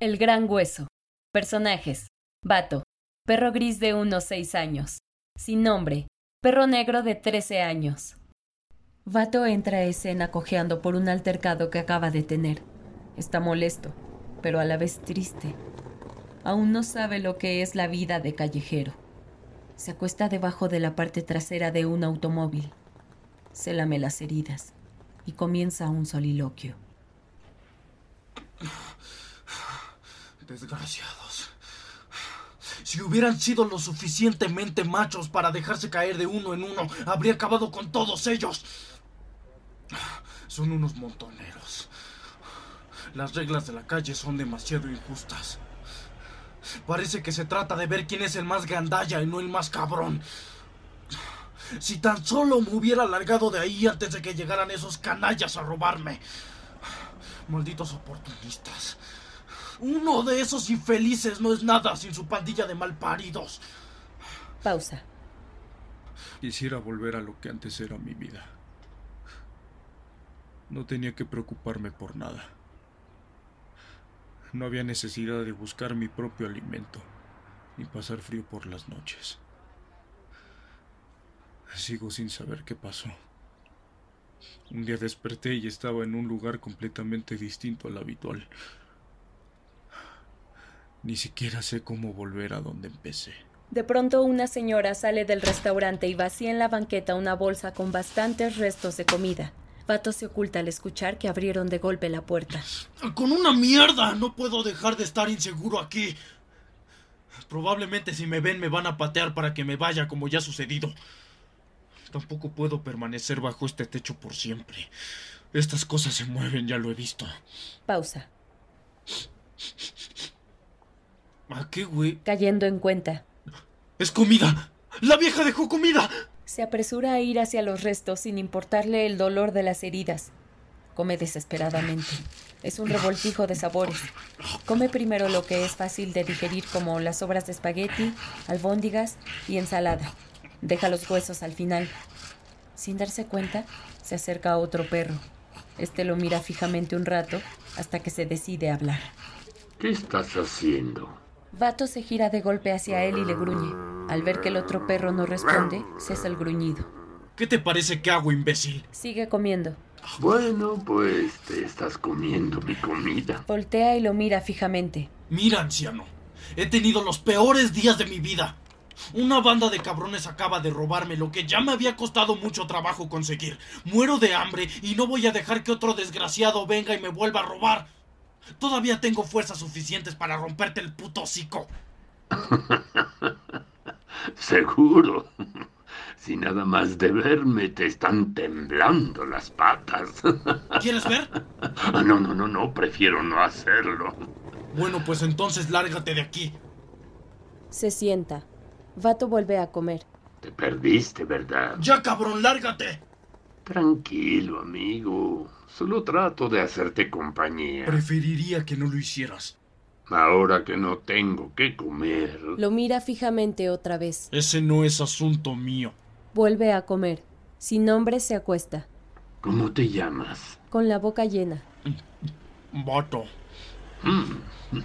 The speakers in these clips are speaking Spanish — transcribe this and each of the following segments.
El Gran Hueso. Personajes. Vato. Perro gris de unos seis años. Sin nombre. Perro negro de trece años. Vato entra a escena cojeando por un altercado que acaba de tener. Está molesto, pero a la vez triste. Aún no sabe lo que es la vida de callejero. Se acuesta debajo de la parte trasera de un automóvil. Se lame las heridas y comienza un soliloquio. Desgraciados. Si hubieran sido lo suficientemente machos para dejarse caer de uno en uno, habría acabado con todos ellos. Son unos montoneros. Las reglas de la calle son demasiado injustas. Parece que se trata de ver quién es el más gandalla y no el más cabrón. Si tan solo me hubiera largado de ahí antes de que llegaran esos canallas a robarme. Malditos oportunistas. Uno de esos infelices no es nada sin su pandilla de malparidos. Pausa. Quisiera volver a lo que antes era mi vida. No tenía que preocuparme por nada. No había necesidad de buscar mi propio alimento, ni pasar frío por las noches. Sigo sin saber qué pasó. Un día desperté y estaba en un lugar completamente distinto al habitual. Ni siquiera sé cómo volver a donde empecé. De pronto una señora sale del restaurante y vacía en la banqueta una bolsa con bastantes restos de comida. Pato se oculta al escuchar que abrieron de golpe la puerta. Con una mierda no puedo dejar de estar inseguro aquí. Probablemente si me ven me van a patear para que me vaya como ya ha sucedido. Tampoco puedo permanecer bajo este techo por siempre. Estas cosas se mueven, ya lo he visto. Pausa. ¿A qué, güey? Cayendo en cuenta. ¡Es comida! ¡La vieja dejó comida! Se apresura a ir hacia los restos sin importarle el dolor de las heridas. Come desesperadamente. Es un revoltijo de sabores. Come primero lo que es fácil de digerir como las sobras de espagueti, albóndigas y ensalada. Deja los huesos al final. Sin darse cuenta, se acerca a otro perro. Este lo mira fijamente un rato hasta que se decide a hablar. ¿Qué estás haciendo? Vato se gira de golpe hacia él y le gruñe. Al ver que el otro perro no responde, cesa el gruñido. ¿Qué te parece que hago, imbécil? Sigue comiendo. Bueno, pues te estás comiendo mi comida. Voltea y lo mira fijamente. Mira, anciano. He tenido los peores días de mi vida. Una banda de cabrones acaba de robarme lo que ya me había costado mucho trabajo conseguir. Muero de hambre y no voy a dejar que otro desgraciado venga y me vuelva a robar. Todavía tengo fuerzas suficientes para romperte el puto hocico. Seguro. Si nada más de verme te están temblando las patas. ¿Quieres ver? No, no, no, no, prefiero no hacerlo. Bueno, pues entonces lárgate de aquí. Se sienta. Vato vuelve a comer. Te perdiste, ¿verdad? Ya, cabrón, lárgate. Tranquilo, amigo. Solo trato de hacerte compañía. Preferiría que no lo hicieras. Ahora que no tengo que comer. Lo mira fijamente otra vez. Ese no es asunto mío. Vuelve a comer. Sin nombre se acuesta. ¿Cómo te llamas? Con la boca llena. Vato. Mm.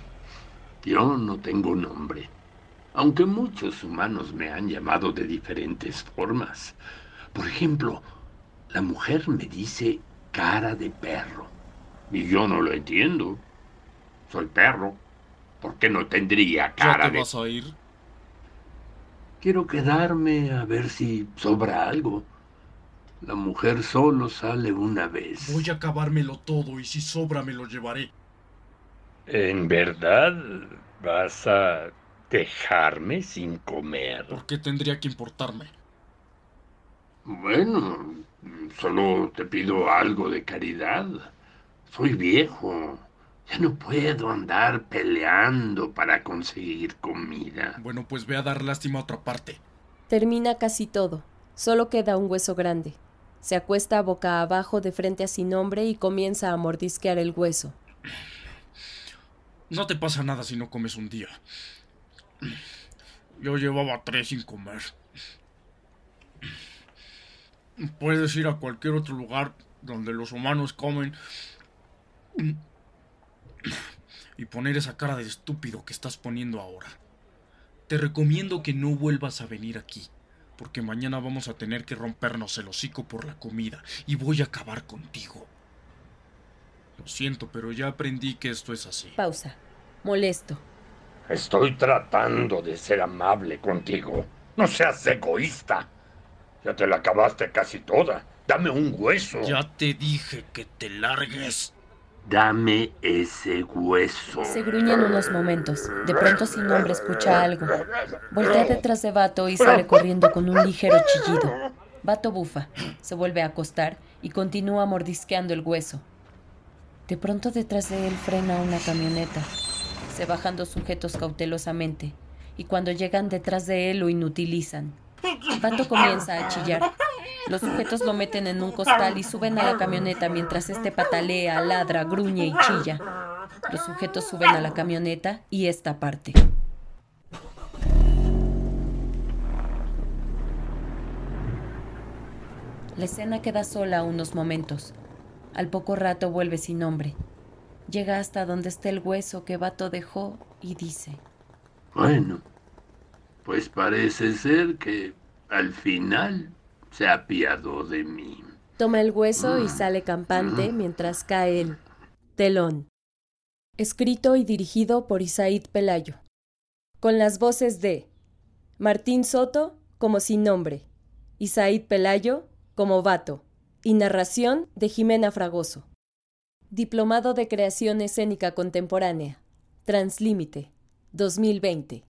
Yo no tengo nombre. Aunque muchos humanos me han llamado de diferentes formas. Por ejemplo, la mujer me dice cara de perro. Y yo no lo entiendo. Soy perro. ¿Por qué no tendría cara ¿Ya te de... vas a ir? Quiero quedarme a ver si sobra algo. La mujer solo sale una vez. Voy a acabármelo todo y si sobra me lo llevaré. ¿En verdad vas a dejarme sin comer? ¿Por qué tendría que importarme? Bueno, solo te pido algo de caridad. Soy viejo. Ya no puedo andar peleando para conseguir comida. Bueno, pues ve a dar lástima a otra parte. Termina casi todo. Solo queda un hueso grande. Se acuesta boca abajo de frente a sin nombre y comienza a mordisquear el hueso. No te pasa nada si no comes un día. Yo llevaba tres sin comer. Puedes ir a cualquier otro lugar donde los humanos comen. y poner esa cara de estúpido que estás poniendo ahora. Te recomiendo que no vuelvas a venir aquí, porque mañana vamos a tener que rompernos el hocico por la comida y voy a acabar contigo. Lo siento, pero ya aprendí que esto es así. Pausa. Molesto. Estoy tratando de ser amable contigo. No seas egoísta. Ya te la acabaste casi toda. Dame un hueso. Ya te dije que te largues. Dame ese hueso. Se gruñen unos momentos. De pronto sin nombre escucha algo. Voltea detrás de Vato y sale corriendo con un ligero chillido. Vato bufa, se vuelve a acostar y continúa mordisqueando el hueso. De pronto detrás de él frena una camioneta. Se bajan dos sujetos cautelosamente y cuando llegan detrás de él lo inutilizan. Vato comienza a chillar. Los sujetos lo meten en un costal y suben a la camioneta mientras este patalea, ladra, gruñe y chilla. Los sujetos suben a la camioneta y esta parte. La escena queda sola unos momentos. Al poco rato vuelve sin nombre. Llega hasta donde está el hueso que Vato dejó y dice: Bueno, pues parece ser que al final se apiadó de mí. Toma el hueso y sale campante mientras cae el telón. Escrito y dirigido por Isaid Pelayo. Con las voces de Martín Soto como sin nombre, Isaid Pelayo como Vato y narración de Jimena Fragoso. Diplomado de Creación Escénica Contemporánea. Translímite. 2020.